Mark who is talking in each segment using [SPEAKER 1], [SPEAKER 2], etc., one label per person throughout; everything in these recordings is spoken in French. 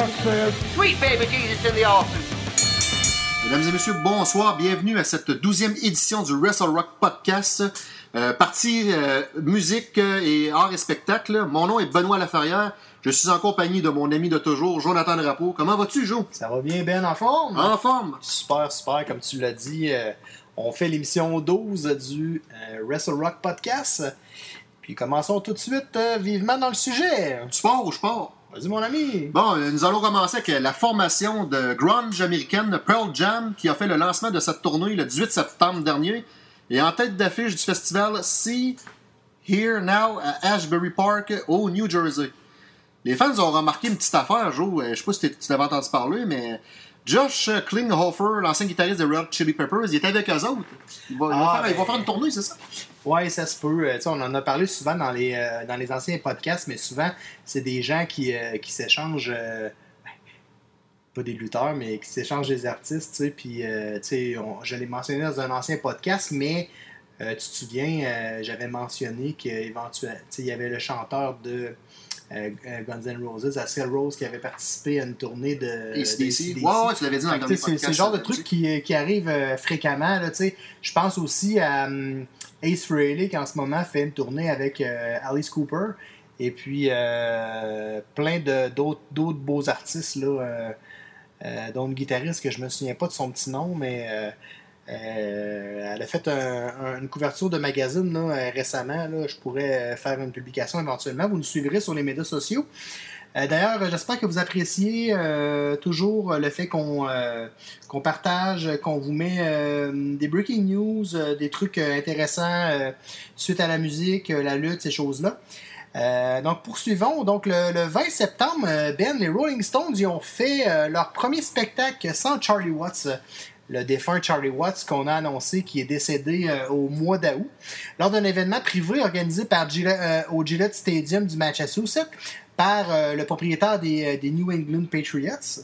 [SPEAKER 1] Sweet baby Jesus in the office!
[SPEAKER 2] Mesdames et messieurs, bonsoir. Bienvenue à cette douzième édition du Wrestle Rock Podcast. Euh, partie euh, musique euh, et art et spectacle. Mon nom est Benoît Laferrière. Je suis en compagnie de mon ami de toujours, Jonathan Drapeau. Comment vas-tu, Jo?
[SPEAKER 3] Ça va bien, Ben, en forme?
[SPEAKER 2] En forme?
[SPEAKER 3] Super, super, comme tu l'as dit. euh, on fait l'émission 12 du euh, Wrestle Rock Podcast. Puis commençons tout de suite euh, vivement dans le sujet.
[SPEAKER 2] Tu pars ou je pars?
[SPEAKER 3] Vas-y, mon ami.
[SPEAKER 2] Bon, euh, nous allons commencer avec la formation de grunge américaine Pearl Jam qui a fait le lancement de cette tournée le 18 septembre dernier et en tête d'affiche du festival See Here Now à Ashbury Park au New Jersey. Les fans ont remarqué une petite affaire, Joe, euh, je sais pas si tu t'avais entendu parler, mais Josh Klinghoffer, l'ancien guitariste de Red Chili Peppers, il est avec eux autres. Il va, il va
[SPEAKER 3] Ah,
[SPEAKER 2] faire, il va
[SPEAKER 3] ben-
[SPEAKER 2] faire une tournée, c'est ça?
[SPEAKER 3] Ouais, ça se peut. Euh, on en a parlé souvent dans les, euh, dans les anciens podcasts, mais souvent, c'est des gens qui, euh, qui s'échangent. ben, pas des lutteurs, mais qui s'échangent des artistes. Puis, je l'ai mentionné dans un ancien podcast, mais tu te souviens, j'avais mentionné qu'il y avait le chanteur de euh, euh, Guns N' Roses, Axl Rose, qui avait participé à une tournée de.
[SPEAKER 2] Ouais, ouais, tu l'avais dit dans le
[SPEAKER 3] C'est le genre de
[SPEAKER 2] ça,
[SPEAKER 3] truc qui, qui arrive euh, fréquemment. Je pense aussi à hum, Ace Frehley qui en ce moment fait une tournée avec euh, Alice Cooper. Et puis euh, plein de- d'autres beaux artistes, là, euh, euh, dont une guitariste que je me souviens pas de son petit nom, mais euh, elle a fait un- un- une couverture de magazine là, euh, récemment. Là, je pourrais faire une publication éventuellement. Vous nous suivrez sur les médias sociaux. Euh, D'ailleurs, j'espère que vous appréciez toujours le fait qu'on partage, qu'on vous met des breaking news, des trucs intéressants suite à la musique, la lutte, ces choses-là. Donc poursuivons. Donc le, le 20 septembre, Ben, les Rolling Stones ils ont fait leur premier spectacle sans Charlie Watts. Le défunt Charlie Watts qu'on a annoncé qui est décédé euh, au mois d'août lors d'un événement privé organisé euh, au Gillette Stadium du Massachusetts par euh, le propriétaire des, New England Patriots.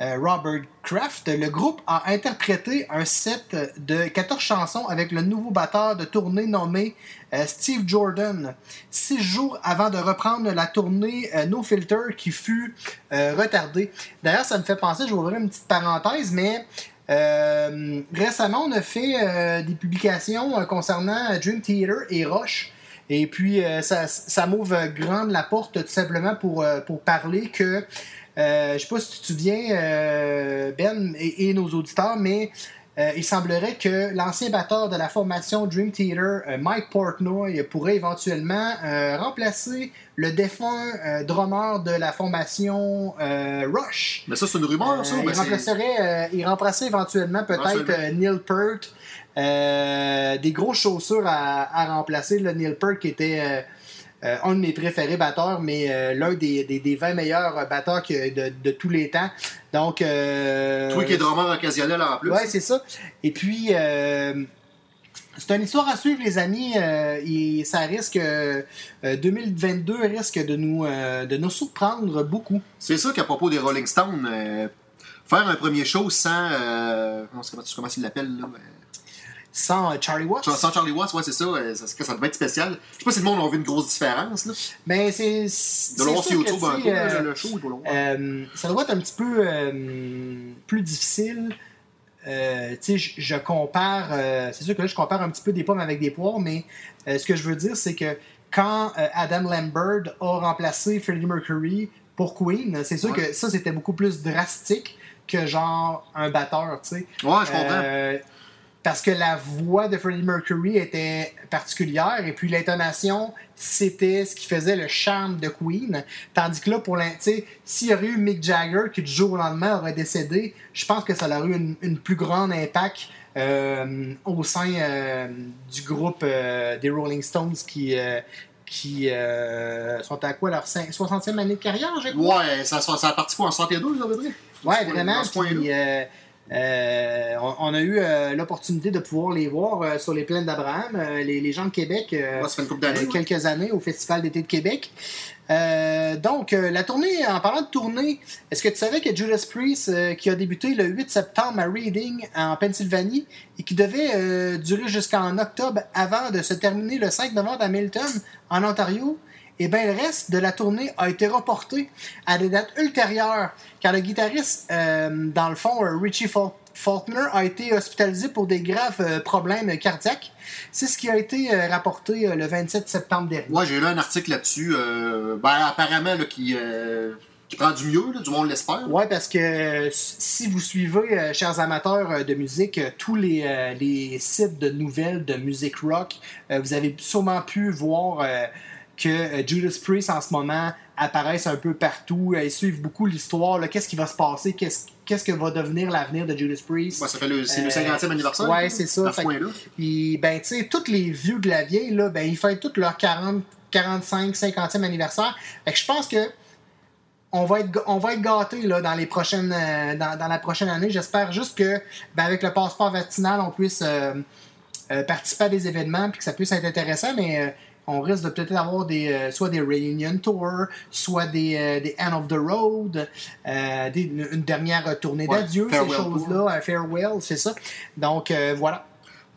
[SPEAKER 3] Robert Kraft, le groupe a interprété un set de 14 chansons avec le nouveau batteur de tournée nommé Steve Jordan, six jours avant de reprendre la tournée No Filter qui fut retardée. D'ailleurs, ça me fait penser, je vais ouvrir une petite parenthèse, mais euh, récemment, on a fait euh, des publications euh, concernant Dream Theater et Rush. Et puis, euh, ça, m'ouvre grande la porte tout simplement pour, euh, pour parler que, euh, je sais pas si tu te euh, Ben et nos auditeurs, mais euh, il semblerait que l'ancien batteur de la formation Dream Theater, euh, Mike Portnoy, pourrait éventuellement euh, remplacer le défunt drummer de la formation Rush.
[SPEAKER 2] Mais ça, c'est une rumeur, ça? Ben
[SPEAKER 3] il, remplacerait, il remplacerait éventuellement peut-être Neil Peart. Des grosses chaussures à, à remplacer. Le Neil Peart qui était euh, euh, un de mes préférés batteurs, mais euh, l'un des, des, des 20 meilleurs batteurs que- de, de tous les temps. Donc, euh,
[SPEAKER 2] qui es drummer occasionnel en plus.
[SPEAKER 3] Ouais, c'est ça. Et puis, euh, c'est une histoire à suivre, les amis. euh, et ça risque. euh, 2022 risque de nous, euh, de nous surprendre beaucoup.
[SPEAKER 2] C'est ça qu'à propos des Rolling Stones, euh, faire un premier show sans. Euh, comment, comment, comment il l'appelle là euh,
[SPEAKER 3] Sans euh, Charlie Watts.
[SPEAKER 2] Sans Charlie Watts, ouais, c'est ça, euh, ça, ça devait être spécial. Je sais pas si le monde a vu une grosse différence. Là.
[SPEAKER 3] Mais c'est. c'est
[SPEAKER 2] De le voir sur YouTube un peu,
[SPEAKER 3] euh,
[SPEAKER 2] le show.
[SPEAKER 3] Euh, ça doit être un petit peu euh, plus difficile. Tu sais, je, je compare, c'est sûr que là, je compare un petit peu des pommes avec des poires, mais ce que je veux dire, c'est que quand Adam Lambert a remplacé Freddie Mercury pour Queen, c'est sûr
[SPEAKER 2] Ouais.
[SPEAKER 3] que ça, c'était beaucoup plus drastique que genre un batteur, tu sais.
[SPEAKER 2] ouais, je comprends.
[SPEAKER 3] Parce que la voix de Freddie Mercury était particulière et puis l'intonation, c'était ce qui faisait le charme de Queen. Tandis que là, pour l'in- tu sais, s'il y aurait eu Mick Jagger qui du jour au lendemain aurait décédé, je pense que ça aurait eu une, une plus grande impact euh, au sein euh, du groupe euh, des Rolling Stones qui, qui euh, sont à quoi leur cin- 60e année de carrière, je crois?
[SPEAKER 2] Ouais, ça, ça, ça a parti quoi en 62, à peu près?
[SPEAKER 3] Ouais, vraiment. Puis, euh, euh, on, a eu euh, l'opportunité de pouvoir les voir euh, sur les plaines d'Abraham, les, les gens de Québec,
[SPEAKER 2] ça fait une couple d'années,
[SPEAKER 3] quelques années au Festival d'été de Québec. Donc, la tournée, en parlant de tournée, est-ce que tu savais que Judas Priest, qui a débuté le 8 septembre à Reading, en Pennsylvanie, et qui devait durer jusqu'en octobre avant de se terminer le 5 novembre à Milton, en Ontario, et bien, le reste de la tournée a été reporté à des dates ultérieures, car le guitariste, euh, dans le fond, euh, Richie Faul- Faulkner, a été hospitalisé pour des graves euh, problèmes cardiaques. C'est ce qui a été euh, rapporté le 27 septembre dernier.
[SPEAKER 2] Ouais, j'ai lu un article là-dessus. ben, apparemment, là, qui, qui prend du mieux, là, du monde l'espère.
[SPEAKER 3] Ouais, parce que euh, si vous suivez, euh, chers amateurs euh, de musique, tous les, les sites de nouvelles de musique rock, vous avez sûrement pu voir que euh, Judas Priest en ce moment apparaissent un peu partout. Euh, ils suivent beaucoup l'histoire. Qu'est-ce qui va se passer? Qu'est-ce qu'est-ce que va devenir l'avenir de Judas Priest?
[SPEAKER 2] Ouais, ça fait le, c'est le
[SPEAKER 3] Euh,
[SPEAKER 2] 50e anniversaire.
[SPEAKER 3] ouais, c'est ça. Fait que-. Puis, ben, tu sais, tous les vieux de la vieille, là, ben, ils fêtent tous leur 40, 45, 50e anniversaire. Fait que je pense que on va être, on va être gâtés là, dans, les prochaines, euh, dans, dans la prochaine année. J'espère juste que, ben, avec le passeport vaccinal, on puisse euh, euh, participer à des événements puis que ça puisse être intéressant, mais euh, on risque de peut-être avoir des, euh, soit des reunion tours, soit des, euh, des end of the road, euh, des- une, dernière tournée
[SPEAKER 2] Ouais,
[SPEAKER 3] d'adieu, ces choses-là, un farewell, c'est ça. Donc, voilà.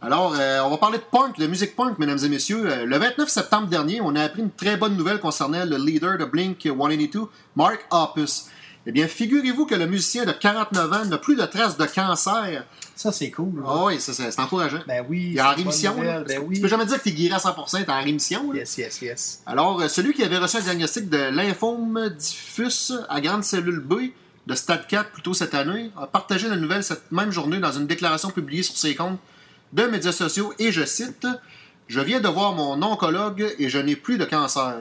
[SPEAKER 2] Alors, on va parler de punk, de musique punk, mesdames et messieurs. Le 29 septembre dernier, on a appris une très bonne nouvelle concernant le leader de Blink 182, Mark Hoppus. Eh bien, figurez-vous que le musicien de 49 ans n'a plus de traces de cancer.
[SPEAKER 3] Ça, c'est cool. là.
[SPEAKER 2] Ah oui, ça, c'est encourageant.
[SPEAKER 3] Ben oui.
[SPEAKER 2] Il est en rémission.
[SPEAKER 3] Ben oui.
[SPEAKER 2] Tu peux jamais dire que t'es guéri à 100%, t'es en rémission. là.
[SPEAKER 3] Yes, yes, yes.
[SPEAKER 2] Alors, euh, celui qui avait reçu un diagnostic de lymphome diffus à grande cellule B de stade 4 plus tôt cette année a partagé la nouvelle cette même journée dans une déclaration publiée sur ses comptes de médias sociaux et je cite Je viens de voir mon oncologue et je n'ai plus de cancer.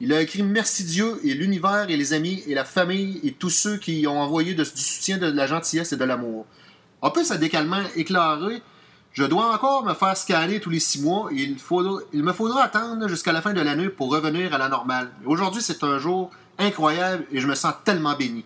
[SPEAKER 2] Il a écrit Merci Dieu et l'univers et les amis et la famille et tous ceux qui ont envoyé du soutien, de la gentillesse et de l'amour. En plus, à décalement éclairé, je dois encore me faire scanner tous les six mois et il, faudra- il me faudra attendre jusqu'à la fin de l'année pour revenir à la normale. Aujourd'hui, c'est un jour incroyable et je me sens tellement béni.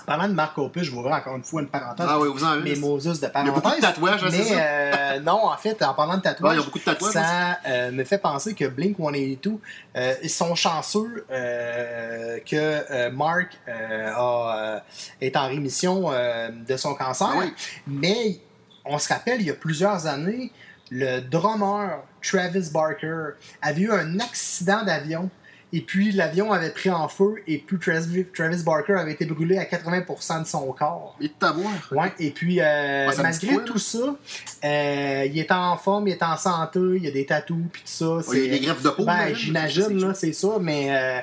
[SPEAKER 3] En parlant de Marc Opus, je vais ouvrir encore une fois une parenthèse.
[SPEAKER 2] Ah oui, vous en avez.
[SPEAKER 3] Mes Moses de
[SPEAKER 2] Il y a
[SPEAKER 3] parenthèse.
[SPEAKER 2] beaucoup de tatouages, hein,
[SPEAKER 3] Mais
[SPEAKER 2] ça?
[SPEAKER 3] euh, non, en fait, en parlant de
[SPEAKER 2] Ouais,
[SPEAKER 3] tatouages,
[SPEAKER 2] il y a beaucoup de tatouages,
[SPEAKER 3] ça euh, me fait penser que Blink 182, euh, ils sont chanceux que Mark a, euh, est en rémission de son cancer.
[SPEAKER 2] Ah oui.
[SPEAKER 3] Mais on se rappelle, il y a plusieurs années, le drummer Travis Barker avait eu un accident d'avion. Et puis l'avion avait pris en feu et puis Travis, Travis Barker avait été brûlé à 80% de son corps.
[SPEAKER 2] Et de t'avoir.
[SPEAKER 3] Ouais, et puis euh,
[SPEAKER 2] Ouais,
[SPEAKER 3] malgré tout ça, euh, il est en forme, il est en santé, il y a des tatous puis tout ça.
[SPEAKER 2] Ouais, il y a des greffes de peau,
[SPEAKER 3] Ben,
[SPEAKER 2] j'imagine, c'est
[SPEAKER 3] là, c'est ça, mais euh,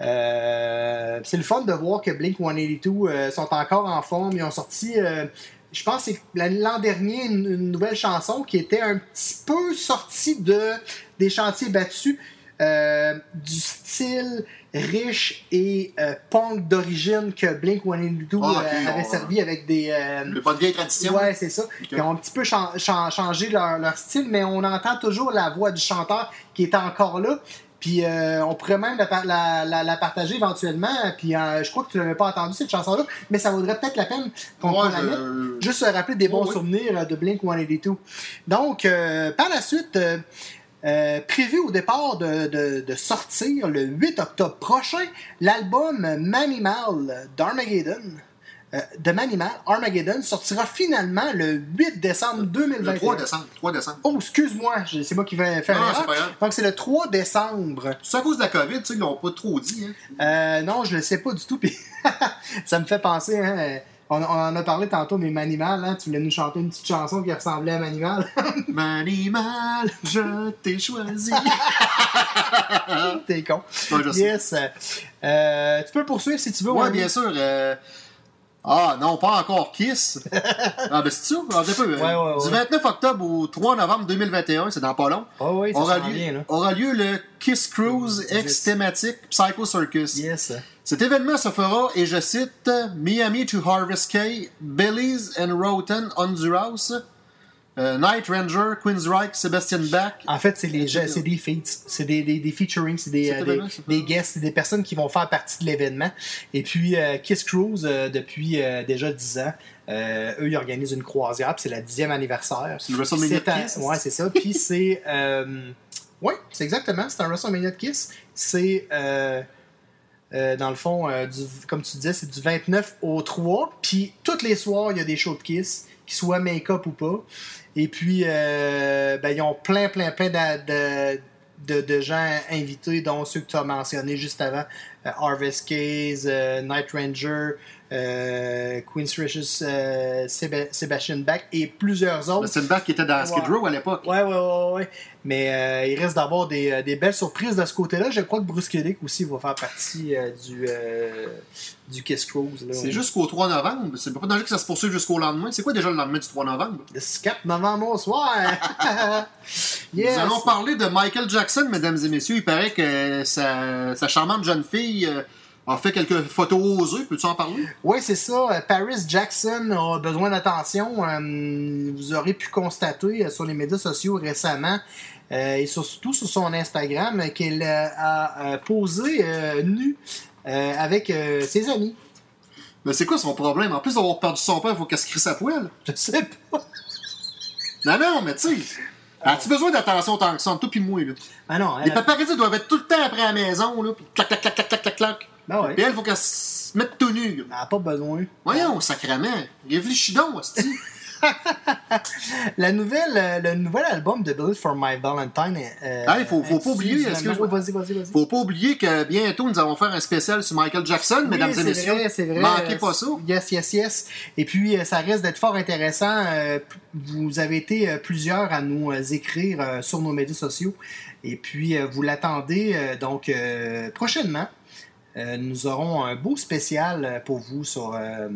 [SPEAKER 3] euh, c'est le fun de voir que Blink 182 euh, sont encore en forme. Ils ont sorti, euh, je pense, que c'est l'an dernier, une, une nouvelle chanson qui était un petit peu sortie de, des chantiers battus. Euh, du style riche et euh, punk d'origine que Blink 182
[SPEAKER 2] Ah, ok,
[SPEAKER 3] euh, avait
[SPEAKER 2] on-
[SPEAKER 3] servi avec des,
[SPEAKER 2] Le pas de vieille tradition.
[SPEAKER 3] Ouais, c'est ça. Ils ont un petit peu chan- chan- changé leur, leur style, mais on entend toujours la voix du chanteur qui est encore là. Puis on pourrait même la, par- la- la- la partager éventuellement. Puis je crois que tu l'avais pas entendu cette chanson-là, mais ça vaudrait peut-être la peine qu'on
[SPEAKER 2] Ouais,
[SPEAKER 3] la mette. Juste se rappeler des bons souvenirs de Blink 182. Donc, par la suite, euh, prévu au départ de, de- de sortir le 8 octobre prochain, l'album Manimal d'Armageddon. euh, de Manimal, Armageddon sortira finalement le 8 décembre 2021.
[SPEAKER 2] Le 3 décembre. 3 décembre.
[SPEAKER 3] Oh, excuse-moi, je- c'est moi qui vais faire
[SPEAKER 2] Non.
[SPEAKER 3] Donc, c'est le 3 décembre.
[SPEAKER 2] C'est à cause de la COVID, tu sais, ils l'ont pas trop dit. Hein.
[SPEAKER 3] Euh, non, je le sais pas du tout. Puis ça me fait penser, hein, on, on en a parlé tantôt, mais Manimal, hein, tu voulais nous chanter une petite chanson qui ressemblait à Manimal.
[SPEAKER 2] Manimal, je t'ai choisi.
[SPEAKER 3] T'es con.
[SPEAKER 2] Ouais, je sais.
[SPEAKER 3] Yes. Euh, tu peux poursuivre si tu veux.
[SPEAKER 2] Oui, bien sûr. euh, Ah non, pas encore Kiss. ah ben c'est ça, ah, un peu.
[SPEAKER 3] Ouais, ouais,
[SPEAKER 2] Du
[SPEAKER 3] ouais.
[SPEAKER 2] 29 octobre au 3 novembre 2021, c'est dans pas long,
[SPEAKER 3] Oh oui, ça
[SPEAKER 2] aura, lieu,
[SPEAKER 3] là.
[SPEAKER 2] aura lieu le Kiss Cruise ex thématique Psycho Circus.
[SPEAKER 3] Yes.
[SPEAKER 2] Cet événement se fera, et je cite, Miami to Harvest Cay, Belize and Roten Honduras, euh, Night Ranger, Queensryche, Sebastian Bach.
[SPEAKER 3] En fait, c'est c'est des feats, c'est des, des, des featuring, c'est des, euh, des, des guests, c'est des personnes qui vont faire partie de l'événement. Et puis, euh, Kiss Cruise, depuis déjà 10 ans, eux, ils organisent une croisière, puis c'est la 10e anniversaire.
[SPEAKER 2] C'est le WrestleMania Kiss?
[SPEAKER 3] Ouais, c'est ça. Puis c'est. Ouais, c'est exactement. C'est un WrestleMania de Kiss. C'est. Euh, dans le fond, euh, comme tu disais, c'est du 29 au 3. Puis tous les soirs, il y a des shows de Kiss, qu'ils soient make-up ou pas. Et puis, euh, ben, ils ont plein, plein, plein de, de, de gens invités, dont ceux que tu as mentionnés juste avant. Harvest Case, Night Ranger, euh, Queen's Riches, euh, Sebastian Bach et plusieurs autres.
[SPEAKER 2] Sebastian Bach qui était dans Skid. Row à l'époque.
[SPEAKER 3] Ouais, ouais, ouais, ouais. Mais euh, il reste d'avoir des, euh, des belles surprises de ce côté-là. Je crois que Bruce Kulick aussi va faire partie euh, du, du Kiss Cruise.
[SPEAKER 2] C'est jusqu'au 3 novembre. C'est pas danger que ça se poursuive jusqu'au lendemain. C'est quoi déjà le lendemain du 3 novembre?
[SPEAKER 3] Le 4 novembre au soir. yes.
[SPEAKER 2] Nous allons parler de Michael Jackson, mesdames et messieurs. Il paraît que sa, sa charmante jeune fille a fait quelques photos osées. Peux-tu en parler?
[SPEAKER 3] Oui, c'est ça. Euh, Paris Jackson a besoin d'attention. Euh, vous aurez pu constater euh, sur les médias sociaux récemment et surtout sur son Instagram qu'elle a posé nue avec ses amis.
[SPEAKER 2] Mais c'est quoi son problème? En plus d'avoir perdu son père, il faut qu'elle se crie sa poêle.
[SPEAKER 3] Je sais pas.
[SPEAKER 2] Non, non, mais tu sais. As-tu besoin d'attention tant que ça, toi pis moi, là?
[SPEAKER 3] Ah non,
[SPEAKER 2] Les paparazzis doivent être tout le temps après la maison, là, clac, clac, clac, clac, clac, clac.
[SPEAKER 3] Ben ouais.
[SPEAKER 2] Puis elle, faut qu'elle se mette tout nu. là.
[SPEAKER 3] elle n'a pas besoin.
[SPEAKER 2] Voyons, sacrément. Réfléchis donc, hostie.
[SPEAKER 3] La nouvelle, euh, le nouvel album de Bullet for My Valentine. Euh,
[SPEAKER 2] Ah, il faut- faut pas oublier, excuse-moi.
[SPEAKER 3] Vas-y, vas-y, vas-y.
[SPEAKER 2] Faut pas oublier que bientôt, nous allons faire un spécial sur Michael Jackson,
[SPEAKER 3] Oui,
[SPEAKER 2] mesdames et
[SPEAKER 3] c'est
[SPEAKER 2] messieurs.
[SPEAKER 3] vrai, c'est vrai.
[SPEAKER 2] Manquez
[SPEAKER 3] Euh,
[SPEAKER 2] pas ça.
[SPEAKER 3] Yes, yes, yes. Et puis, euh, ça risque d'être fort intéressant. Euh, Vous avez été euh, plusieurs à nous euh, écrire euh, sur nos médias sociaux. Et puis, euh, vous l'attendez euh, donc euh, prochainement. Euh, nous aurons un beau spécial euh, pour vous sur euh,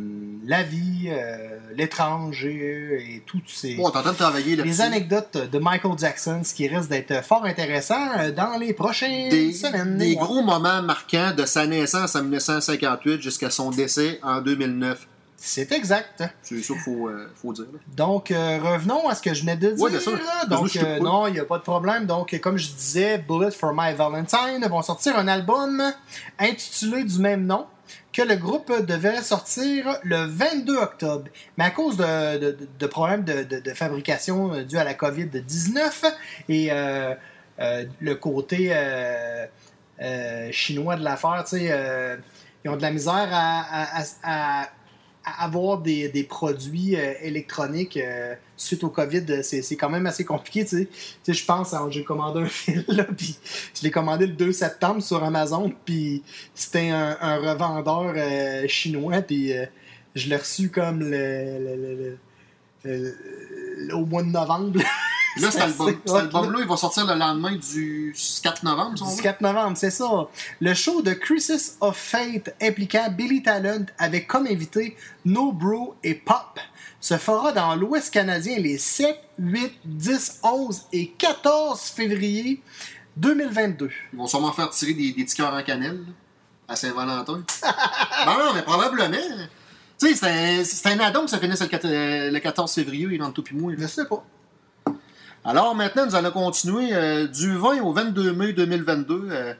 [SPEAKER 3] la vie, euh, l'étranger et toutes ces
[SPEAKER 2] travailler là-dessus.
[SPEAKER 3] les anecdotes de Michael Jackson, ce qui risque d'être fort intéressant dans les prochaines
[SPEAKER 2] des,
[SPEAKER 3] semaines.
[SPEAKER 2] des gros moments marquants de sa naissance en 1958 jusqu'à son décès en 2009.
[SPEAKER 3] C'est exact.
[SPEAKER 2] C'est ça qu'il faut, euh, faut dire. là.
[SPEAKER 3] Donc, euh, revenons à ce que je venais de dire.
[SPEAKER 2] Ouais,
[SPEAKER 3] là. Donc, euh, non, il n'y a pas de problème. Donc, comme je disais, Bullet for My Valentine vont sortir un album intitulé du même nom que le groupe devait sortir le 22 octobre. Mais à cause de, de- de problèmes de, de- fabrication dus à la COVID-19 et le côté chinois de l'affaire, tu sais, euh, ils ont de la misère à- à- à- à à avoir des, des produits euh, électroniques euh, suite au COVID, euh, c'est quand même assez compliqué, tu sais. Je pense, hein, j'ai commandé un fil, là, puis je l'ai commandé le 2 septembre sur Amazon, puis c'était un, revendeur chinois, puis je l'ai reçu comme le- au mois de novembre.
[SPEAKER 2] Là, cet
[SPEAKER 3] C'est
[SPEAKER 2] album- album-là, il va sortir le lendemain du 4 novembre, si on
[SPEAKER 3] Du
[SPEAKER 2] veut.
[SPEAKER 3] 4 novembre, c'est ça. Le show de Crisis of Fate impliquant Billy Talent avec comme invité No Bro et Pop se fera dans l'Ouest canadien les 7, 8, 10, 11 et 14 février 2022.
[SPEAKER 2] Ils vont sûrement faire tirer des, des cœurs en cannelle à Saint-Valentin. non, non, mais probablement. Tu sais, c'est un, un addon que ça finisse le, quat- euh, le 14 février, il rentre tout puis moi.
[SPEAKER 3] Je sais pas.
[SPEAKER 2] Alors maintenant, nous allons continuer euh, du 20 au 22 mai 2022. euh,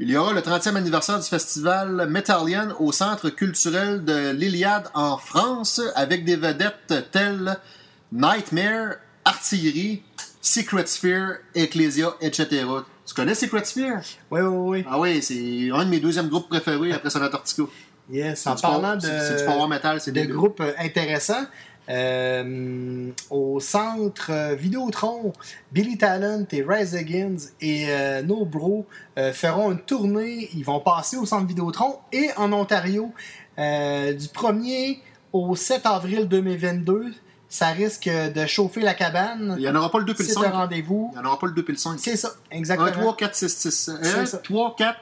[SPEAKER 2] il y aura le 30e anniversaire du festival Metallian au Centre culturel de l'Iliade en France avec des vedettes telles Nightmare, Artillerie, Secret Sphere, Ecclesia, etc. Tu connais Secret Sphere?
[SPEAKER 3] Oui, oui, oui.
[SPEAKER 2] Ah oui, c'est un de mes deuxièmes groupes préférés après Sonatortica.
[SPEAKER 3] Yes, en parlant de,
[SPEAKER 2] du power metal, c'est
[SPEAKER 3] de groupes intéressants, euh, au centre euh, Vidéotron, Billy Talent et Rise Against et euh, No Bro euh, feront une tournée. Ils vont passer au centre Vidéotron et en Ontario euh, du 1er au 7 avril 2022. Ça risque de chauffer la cabane.
[SPEAKER 2] Il n'y en aura pas le 2 puis le
[SPEAKER 3] C'est un
[SPEAKER 2] 5.
[SPEAKER 3] rendez-vous.
[SPEAKER 2] Il n'y en aura pas le 2 puis le 5.
[SPEAKER 3] C'est ça,
[SPEAKER 2] 1,
[SPEAKER 3] exactement.
[SPEAKER 2] 3, 4, 6, 6,
[SPEAKER 3] C'est
[SPEAKER 2] 1,
[SPEAKER 3] ça.
[SPEAKER 2] 3, 4,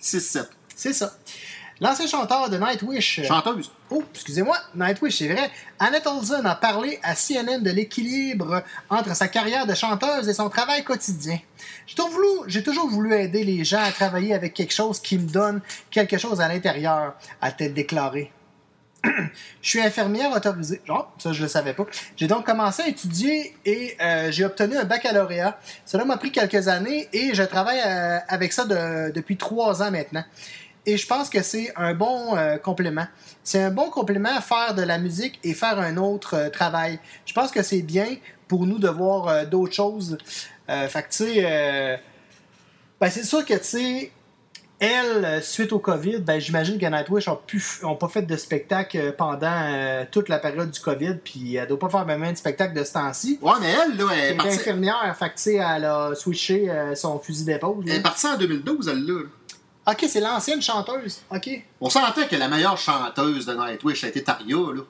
[SPEAKER 2] 6, 7.
[SPEAKER 3] C'est ça. L'ancien chanteur de Nightwish. euh,
[SPEAKER 2] Chanteuse.
[SPEAKER 3] Oh, excusez-moi, Nightwish, c'est vrai. Annette Olsen a parlé à CNN de l'équilibre entre sa carrière de chanteuse et son travail quotidien. J'ai toujours voulu, j'ai toujours voulu aider les gens à travailler avec quelque chose qui me donne quelque chose à l'intérieur, a-t-elle déclaré. Je suis infirmière autorisée. Genre, ça, je le savais pas. J'ai donc commencé à étudier et euh, j'ai obtenu un baccalauréat. Cela m'a pris quelques années et je travaille euh, avec ça de- depuis trois ans maintenant. Et je pense que c'est un bon euh, complément. C'est un bon complément à faire de la musique et faire un autre euh, travail. Je pense que c'est bien pour nous de voir euh, d'autres choses. Fait que, tu sais, ben, c'est sûr que, tu sais, elle, suite au COVID, ben, j'imagine que Nightwish n'ont pas fait de spectacle pendant toute la période du COVID, puis elle doit pas faire même de spectacle de ce temps-ci.
[SPEAKER 2] Ouais, mais elle, là, elle est partie,
[SPEAKER 3] infirmière, fait que, tu sais, elle a switché son fusil d'épaule.
[SPEAKER 2] elle est partie en 2012, elle, là.
[SPEAKER 3] Ok, c'est l'ancienne chanteuse. Ok.
[SPEAKER 2] On s'entend que la meilleure chanteuse de Nightwish a été Taria, là.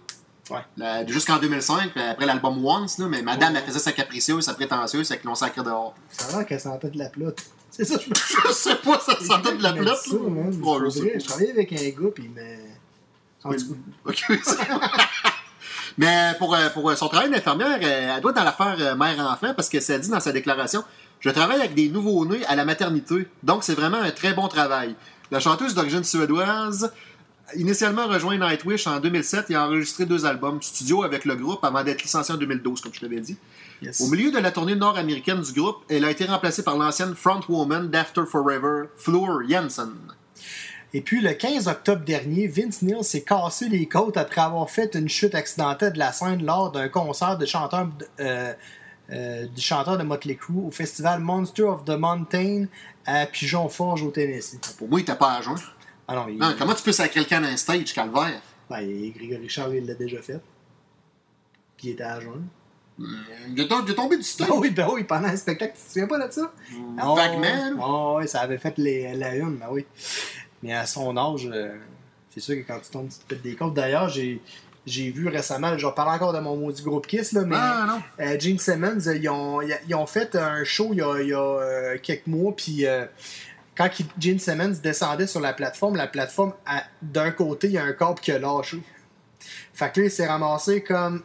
[SPEAKER 3] Ouais.
[SPEAKER 2] Jusqu'en 2005, puis après l'album Once, là, mais madame, elle faisait sa capricieuse, sa prétentieuse, c'est qu'ils l'ont sacré dehors.
[SPEAKER 3] Ça a l'air qu'elle sentait de la plotte. C'est ça, je me
[SPEAKER 2] Je sais pas, ça sentait de la plotte,
[SPEAKER 3] ça,
[SPEAKER 2] là.
[SPEAKER 3] man.
[SPEAKER 2] Ouais, je sais.
[SPEAKER 3] Je travaillais avec un gars, puis il m'a. En tout cas,
[SPEAKER 2] Ok, c'est- Mais pour, euh, pour son travail d'infirmière, euh, elle doit être dans l'affaire euh, mère-enfant parce que ça dit dans sa déclaration Je travaille avec des nouveaux-nés à la maternité, donc c'est vraiment un très bon travail. La chanteuse d'origine suédoise, initialement rejoint Nightwish en 2007 et a enregistré deux albums studio avec le groupe avant d'être licenciée en 2012, comme je l'avais dit.
[SPEAKER 3] yes.
[SPEAKER 2] Au milieu de la tournée nord-américaine du groupe, elle a été remplacée par l'ancienne frontwoman d'After Forever, Floor Jansen.
[SPEAKER 3] Et puis, le 15 octobre dernier, Vince Neil s'est cassé les côtes après avoir fait une chute accidentelle de la scène lors d'un concert de chanteur, euh, euh, du chanteur de Motley Crue au festival Monster of the Mountain à Pigeon Forge au Tennessee.
[SPEAKER 2] Pour moi, il était pas à jeun.
[SPEAKER 3] Ah non, il,
[SPEAKER 2] Non, comment tu peux sacrer quelqu'un d'un stage, calvaire?
[SPEAKER 3] Ben, Grégory Charles, il l'a déjà fait. Puis il était à jeun.
[SPEAKER 2] Il est il est tombé du stage.
[SPEAKER 3] Ah oui, ben oui, pendant un spectacle, tu te souviens pas de ça? Ah,
[SPEAKER 2] Vaguement, là.
[SPEAKER 3] Ah oui, ça avait fait les- la une, ben oui. Mais à son âge, euh, c'est sûr que quand tu tombes, tu te pètes des côtes. D'ailleurs, j'ai, j'ai vu récemment, je vais parler encore de mon maudit groupe Kiss, là, mais
[SPEAKER 2] Ah, non.
[SPEAKER 3] euh, Gene Simmons, euh, ils ont, ils ont fait un show il y a, il y a, euh, quelques mois, puis quand il- Gene Simmons descendait sur la plateforme, la plateforme, d'un côté, il y a un câble qui a lâché. Fait que là, il s'est ramassé comme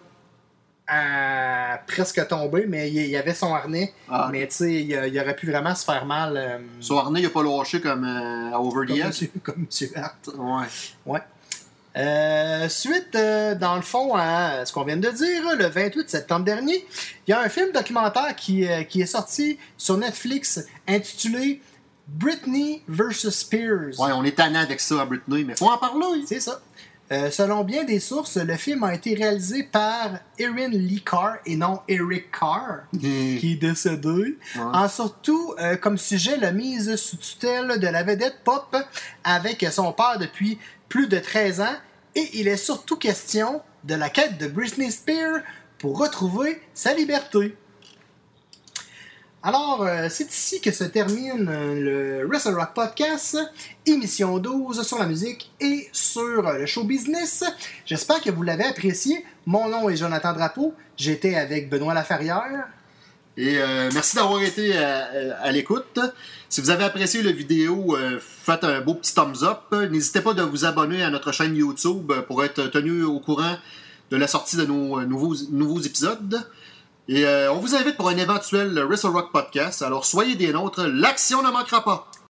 [SPEAKER 3] à presque tombé, mais il, il avait son harnais.
[SPEAKER 2] Ah.
[SPEAKER 3] Mais tu sais, il, il aurait pu vraiment se faire mal.
[SPEAKER 2] Son harnais, il a pas lâché comme à Over the
[SPEAKER 3] comme,
[SPEAKER 2] Edge?
[SPEAKER 3] monsieur, comme monsieur Hart.
[SPEAKER 2] Ouais.
[SPEAKER 3] Ouais. Euh, suite, euh, dans le fond, à ce qu'on vient de dire, le 28 septembre dernier, il y a un film documentaire qui, euh, qui est sorti sur Netflix intitulé Britney vs. Spears.
[SPEAKER 2] Ouais, on est tannant avec ça à Britney, mais faut en parler.
[SPEAKER 3] C'est ça. Selon bien des sources, le film a été réalisé par Erin Lee Carr et non Eric Carr, qui est décédé. En surtout, comme sujet, la mise sous tutelle de la vedette pop avec son père depuis plus de 13 ans. Et il est surtout question de la quête de Britney Spears pour retrouver sa liberté. Alors, euh, c'est ici que se termine euh, le Wrestle Rock Podcast, émission 12 sur la musique et sur euh, le show business. J'espère que vous l'avez apprécié. Mon nom est Jonathan Drapeau. J'étais avec Benoît Laferrière.
[SPEAKER 2] Et euh, merci d'avoir été à, à l'écoute. Si vous avez apprécié la vidéo, euh, faites un beau petit thumbs up. N'hésitez pas de vous abonner à notre chaîne YouTube pour être tenu au courant de la sortie de nos euh, nouveaux, épisodes. Et euh, on vous invite pour un éventuel Wrestle Rock podcast. Alors soyez des nôtres, l'action ne manquera pas.